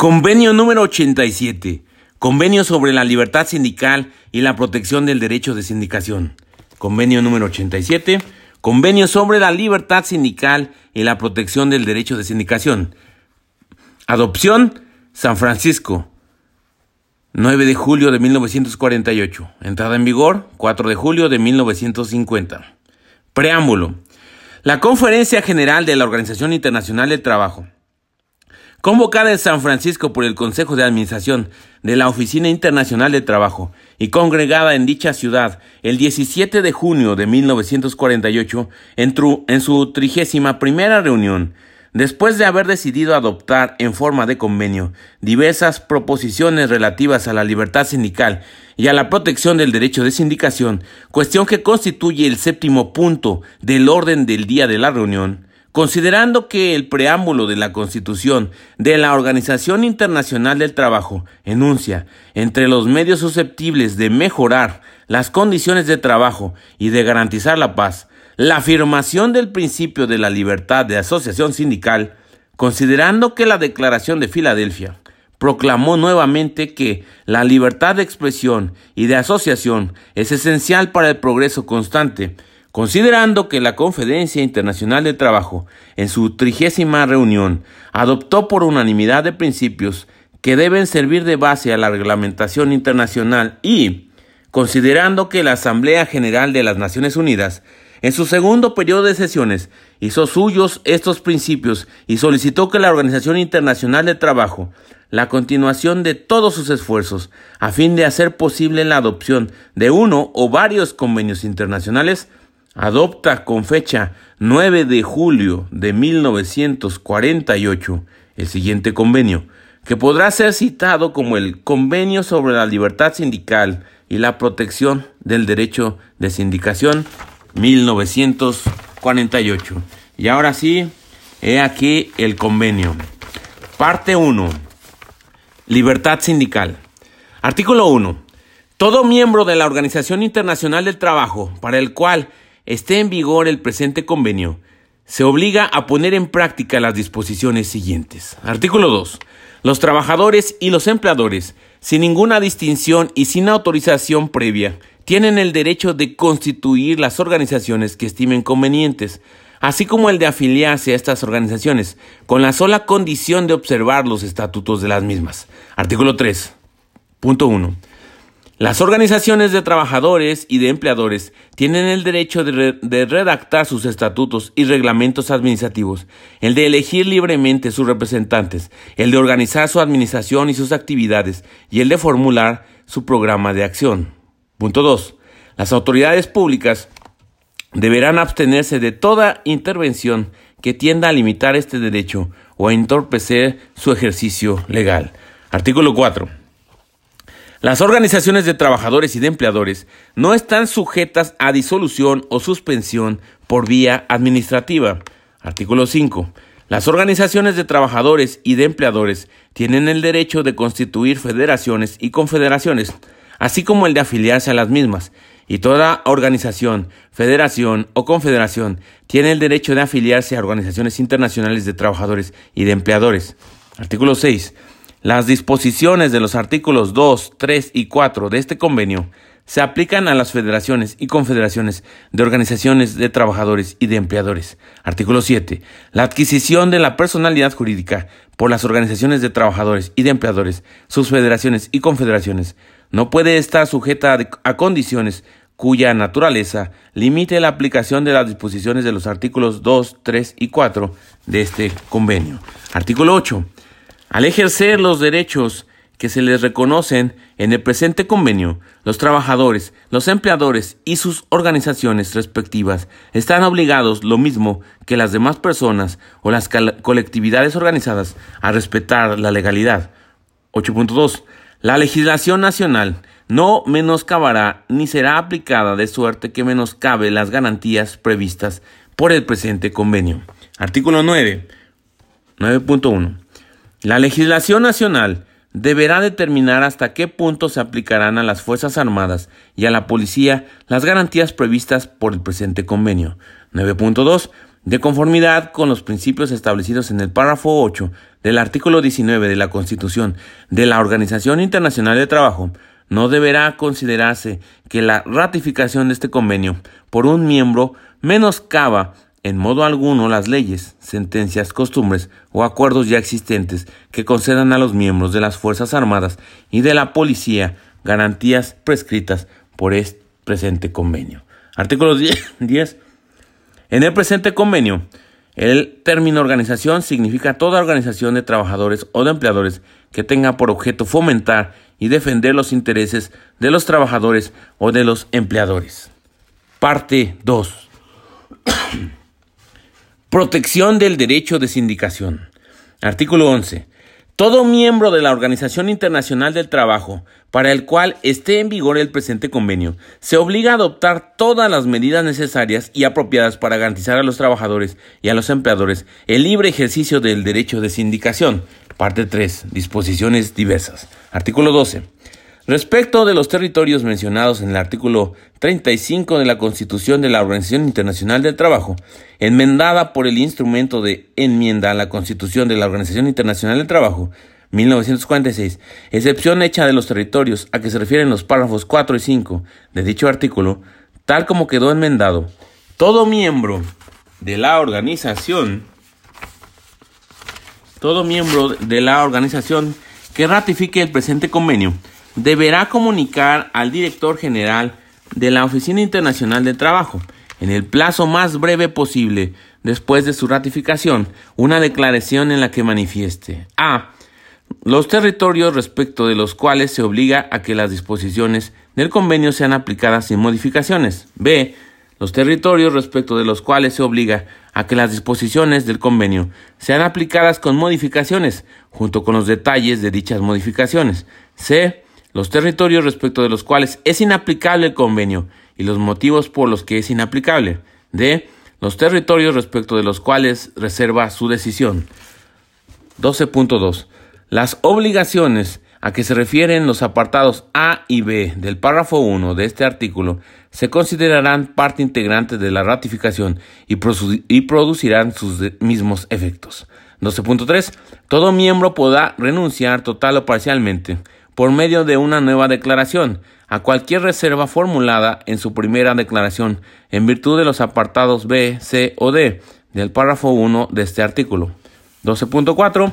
Convenio número 87. Convenio sobre la libertad sindical y la protección del derecho de sindicación. Convenio número 87. Convenio sobre la libertad sindical y la protección del derecho de sindicación. Adopción, San Francisco. 9 de julio de 1948. Entrada en vigor, 4 de julio de 1950. Preámbulo. La Conferencia General de la Organización Internacional del Trabajo convocada en San Francisco por el Consejo de Administración de la Oficina Internacional de Trabajo y congregada en dicha ciudad el 17 de junio de 1948 en, su trigésima primera reunión, después de haber decidido adoptar en forma de convenio diversas proposiciones relativas a la libertad sindical y a la protección del derecho de sindicación, cuestión que constituye el séptimo punto del orden del día de la reunión, Considerando que el preámbulo de la Constitución de la Organización Internacional del Trabajo enuncia entre los medios susceptibles de mejorar las condiciones de trabajo y de garantizar la paz, la afirmación del principio de la libertad de asociación sindical, considerando que la Declaración de Filadelfia proclamó nuevamente que la libertad de expresión y de asociación es esencial para el progreso constante Considerando que la Conferencia Internacional del Trabajo, en su trigésima reunión, adoptó por unanimidad de principios que deben servir de base a la reglamentación internacional y, considerando que la Asamblea General de las Naciones Unidas, en su segundo periodo de sesiones, hizo suyos estos principios y solicitó que la Organización Internacional del Trabajo la continuación de todos sus esfuerzos a fin de hacer posible la adopción de uno o varios convenios internacionales adopta con fecha 9 de julio de 1948 el siguiente convenio, que podrá ser citado como el Convenio sobre la Libertad Sindical y la Protección del Derecho de Sindicación 1948. Y ahora sí, he aquí el convenio. Parte 1. Libertad sindical. Artículo 1. Todo miembro de la Organización Internacional del Trabajo, para el cual esté en vigor el presente convenio, se obliga a poner en práctica las disposiciones siguientes. Artículo 2. Los trabajadores y los empleadores, sin ninguna distinción y sin autorización previa, tienen el derecho de constituir las organizaciones que estimen convenientes, así como el de afiliarse a estas organizaciones, con la sola condición de observar los estatutos de las mismas. Artículo 3. Punto 1. Las organizaciones de trabajadores y de empleadores tienen el derecho de, redactar sus estatutos y reglamentos administrativos, el de elegir libremente sus representantes, el de organizar su administración y sus actividades y el de formular su programa de acción. Punto 2. Las autoridades públicas deberán abstenerse de toda intervención que tienda a limitar este derecho o a entorpecer su ejercicio legal. Artículo 4. Las organizaciones de trabajadores y de empleadores no están sujetas a disolución o suspensión por vía administrativa. Artículo 5. Las organizaciones de trabajadores y de empleadores tienen el derecho de constituir federaciones y confederaciones, así como el de afiliarse a las mismas, y toda organización, federación o confederación tiene el derecho de afiliarse a organizaciones internacionales de trabajadores y de empleadores. Artículo 6. Las disposiciones de los artículos 2, 3 y 4 de este convenio se aplican a las federaciones y confederaciones de organizaciones de trabajadores y de empleadores. Artículo 7. La adquisición de la personalidad jurídica por las organizaciones de trabajadores y de empleadores, sus federaciones y confederaciones, no puede estar sujeta a, condiciones cuya naturaleza limite la aplicación de las disposiciones de los artículos 2, 3 y 4 de este convenio. Artículo 8. Al ejercer los derechos que se les reconocen en el presente convenio, los trabajadores, los empleadores y sus organizaciones respectivas están obligados, lo mismo que las demás personas o las colectividades organizadas, a respetar la legalidad. 8.2. La legislación nacional no menoscabará ni será aplicada de suerte que menoscabe las garantías previstas por el presente convenio. Artículo 9. 9.1. La legislación nacional deberá determinar hasta qué punto se aplicarán a las Fuerzas Armadas y a la Policía las garantías previstas por el presente convenio. 9.2. De conformidad con los principios establecidos en el párrafo 8 del artículo 19 de la Constitución de la Organización Internacional de Trabajo, no deberá considerarse que la ratificación de este convenio por un miembro menoscaba en modo alguno las leyes, sentencias, costumbres o acuerdos ya existentes que concedan a los miembros de las Fuerzas Armadas y de la Policía garantías prescritas por este presente convenio. Artículo 10. En el presente convenio, el término organización significa toda organización de trabajadores o de empleadores que tenga por objeto fomentar y defender los intereses de los trabajadores o de los empleadores. Parte 2. Protección del derecho de sindicación. Artículo 11. Todo miembro de la Organización Internacional del Trabajo, para el cual esté en vigor el presente convenio, se obliga a adoptar todas las medidas necesarias y apropiadas para garantizar a los trabajadores y a los empleadores el libre ejercicio del derecho de sindicación. Parte 3. Disposiciones diversas. Artículo 12. Respecto de los territorios mencionados en el artículo 35 de la Constitución de la Organización Internacional del Trabajo, enmendada por el instrumento de enmienda a la Constitución de la Organización Internacional del Trabajo, 1946, excepción hecha de los territorios a que se refieren los párrafos 4 y 5 de dicho artículo, tal como quedó enmendado, todo miembro de la organización, todo miembro de la organización que ratifique el presente convenio, deberá comunicar al director general de la Oficina Internacional de Trabajo, en el plazo más breve posible después de su ratificación, una declaración en la que manifieste a. Los territorios respecto de los cuales se obliga a que las disposiciones del convenio sean aplicadas sin modificaciones. B. Los territorios respecto de los cuales se obliga a que las disposiciones del convenio sean aplicadas con modificaciones, junto con los detalles de dichas modificaciones. C los territorios respecto de los cuales es inaplicable el convenio y los motivos por los que es inaplicable. D. Los territorios respecto de los cuales reserva su decisión. 12.2. Las obligaciones a que se refieren los apartados A y B del párrafo 1 de este artículo se considerarán parte integrante de la ratificación y, y producirán sus mismos efectos. 12.3. Todo miembro podrá renunciar total o parcialmente por medio de una nueva declaración a cualquier reserva formulada en su primera declaración en virtud de los apartados B, C o D del párrafo 1 de este artículo. 12.4.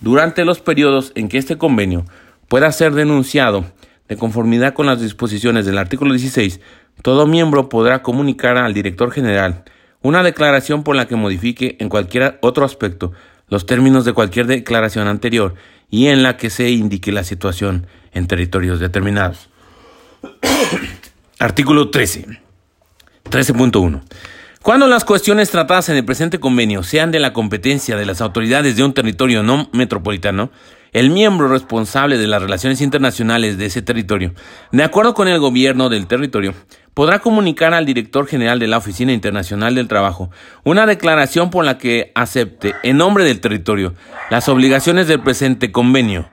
Durante los periodos en que este convenio pueda ser denunciado de conformidad con las disposiciones del artículo 16, todo miembro podrá comunicar al director general una declaración por la que modifique en cualquier otro aspecto los términos de cualquier declaración anterior y en la que se indique la situación en territorios determinados. Artículo 13. 13.1. Cuando las cuestiones tratadas en el presente convenio sean de la competencia de las autoridades de un territorio no metropolitano, el miembro responsable de las relaciones internacionales de ese territorio, de acuerdo con el gobierno del territorio, podrá comunicar al director general de la Oficina Internacional del Trabajo una declaración por la que acepte, en nombre del territorio, las obligaciones del presente convenio.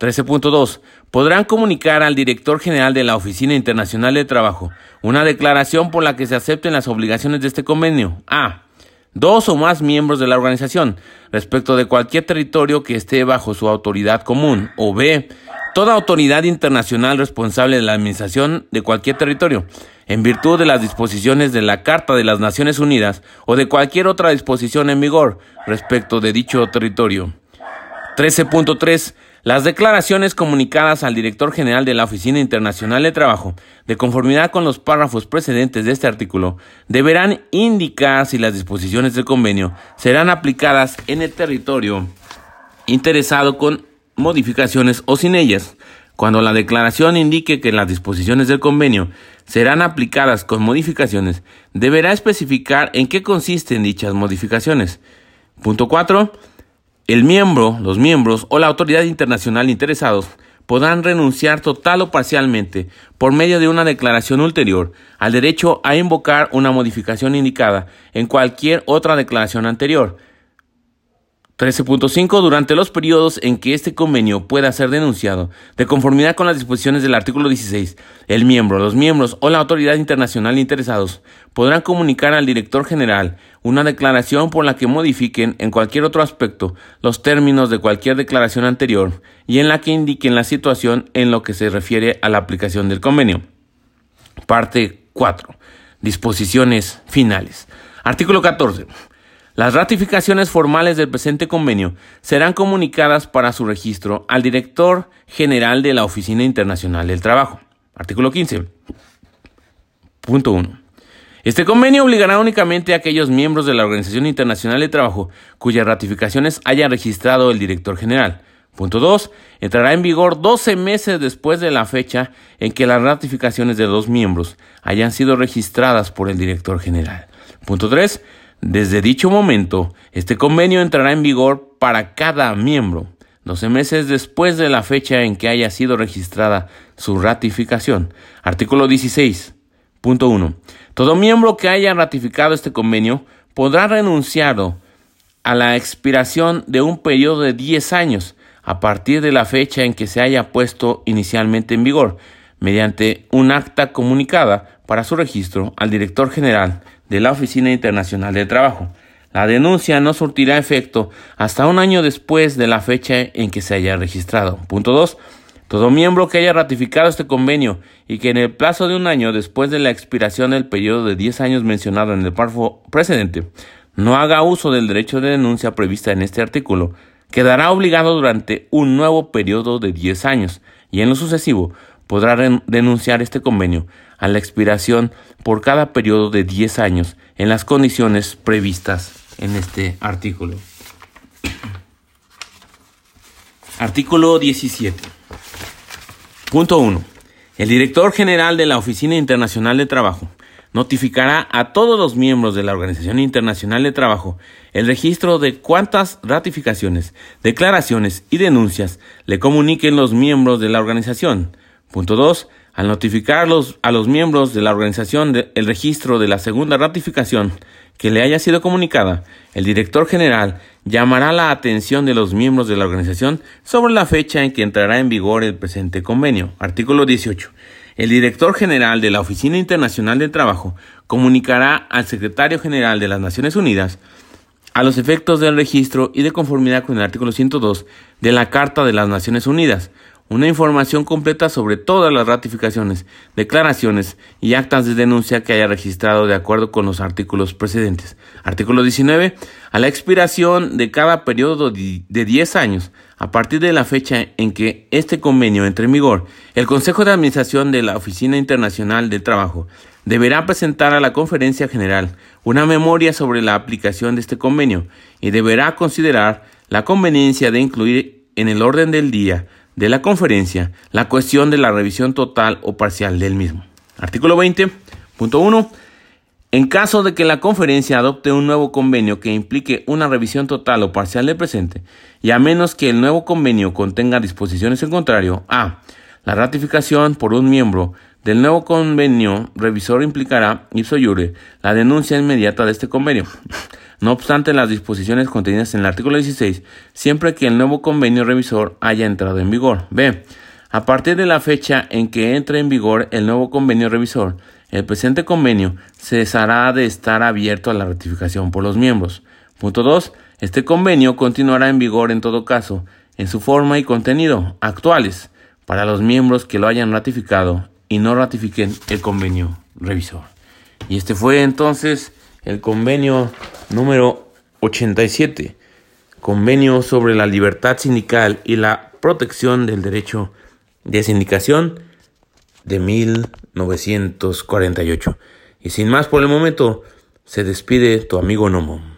13.2. Podrán comunicar al director general de la Oficina Internacional del Trabajo una declaración por la que se acepten las obligaciones de este convenio. A dos o más miembros de la organización respecto de cualquier territorio que esté bajo su autoridad común, o B, toda autoridad internacional responsable de la administración de cualquier territorio, en virtud de las disposiciones de la Carta de las Naciones Unidas o de cualquier otra disposición en vigor respecto de dicho territorio. 13.3 las declaraciones comunicadas al director general de la Oficina Internacional de Trabajo, de conformidad con los párrafos precedentes de este artículo, deberán indicar si las disposiciones del convenio serán aplicadas en el territorio interesado con modificaciones o sin ellas. Cuando la declaración indique que las disposiciones del convenio serán aplicadas con modificaciones, deberá especificar en qué consisten dichas modificaciones. Punto 4 el miembro, los miembros o la autoridad internacional interesados podrán renunciar total o parcialmente, por medio de una declaración ulterior, al derecho a invocar una modificación indicada en cualquier otra declaración anterior. 13.5 Durante los periodos en que este convenio pueda ser denunciado, de conformidad con las disposiciones del artículo 16, el miembro, los miembros o la autoridad internacional interesados podrán comunicar al director general una declaración por la que modifiquen en cualquier otro aspecto los términos de cualquier declaración anterior y en la que indiquen la situación en lo que se refiere a la aplicación del convenio. Parte 4. Disposiciones finales. Artículo 14. Las ratificaciones formales del presente convenio serán comunicadas para su registro al director general de la Oficina Internacional del Trabajo. Artículo 15. Punto 1. Este convenio obligará únicamente a aquellos miembros de la Organización Internacional de Trabajo cuyas ratificaciones haya registrado el director general. Punto 2. Entrará en vigor 12 meses después de la fecha en que las ratificaciones de dos miembros hayan sido registradas por el director general. Punto 3. Desde dicho momento, este convenio entrará en vigor para cada miembro, 12 meses después de la fecha en que haya sido registrada su ratificación. Artículo 16.1. Todo miembro que haya ratificado este convenio podrá renunciar a la expiración de un periodo de 10 años a partir de la fecha en que se haya puesto inicialmente en vigor, mediante un acta comunicada para su registro al director general de la Oficina Internacional de Trabajo. La denuncia no surtirá efecto hasta un año después de la fecha en que se haya registrado. Punto 2. Todo miembro que haya ratificado este convenio y que en el plazo de un año después de la expiración del periodo de 10 años mencionado en el párrafo precedente no haga uso del derecho de denuncia prevista en este artículo, quedará obligado durante un nuevo periodo de 10 años y en lo sucesivo podrá denunciar este convenio a la expiración por cada periodo de 10 años en las condiciones previstas en este artículo. Artículo 17. Punto 1. El director general de la Oficina Internacional de Trabajo notificará a todos los miembros de la Organización Internacional de Trabajo el registro de cuántas ratificaciones, declaraciones y denuncias le comuniquen los miembros de la organización. Punto 2. Al notificar a los miembros de la organización el registro de la segunda ratificación que le haya sido comunicada, el director general llamará la atención de los miembros de la organización sobre la fecha en que entrará en vigor el presente convenio. Artículo 18. El director general de la Oficina Internacional del Trabajo comunicará al secretario general de las Naciones Unidas a los efectos del registro y de conformidad con el artículo 102 de la Carta de las Naciones Unidas una información completa sobre todas las ratificaciones, declaraciones y actas de denuncia que haya registrado de acuerdo con los artículos precedentes. Artículo 19. A la expiración de cada periodo de 10 años, a partir de la fecha en que este convenio entre en vigor, el Consejo de Administración de la Oficina Internacional del Trabajo deberá presentar a la Conferencia General una memoria sobre la aplicación de este convenio y deberá considerar la conveniencia de incluir en el orden del día de la conferencia la cuestión de la revisión total o parcial del mismo. Artículo 20.1. En caso de que la conferencia adopte un nuevo convenio que implique una revisión total o parcial del presente, y a menos que el nuevo convenio contenga disposiciones en contrario, a. La ratificación por un miembro del nuevo convenio revisor implicará, ipso iure, la denuncia inmediata de este convenio. No obstante las disposiciones contenidas en el artículo 16, siempre que el nuevo convenio revisor haya entrado en vigor. B. A partir de la fecha en que entre en vigor el nuevo convenio revisor, el presente convenio cesará de estar abierto a la ratificación por los miembros. Punto 2. Este convenio continuará en vigor en todo caso, en su forma y contenido actuales, para los miembros que lo hayan ratificado y no ratifiquen el convenio revisor. Y este fue entonces el convenio número 87, convenio sobre la libertad sindical y la protección del derecho de sindicación de 1948. Y sin más por el momento, se despide tu amigo Nomo.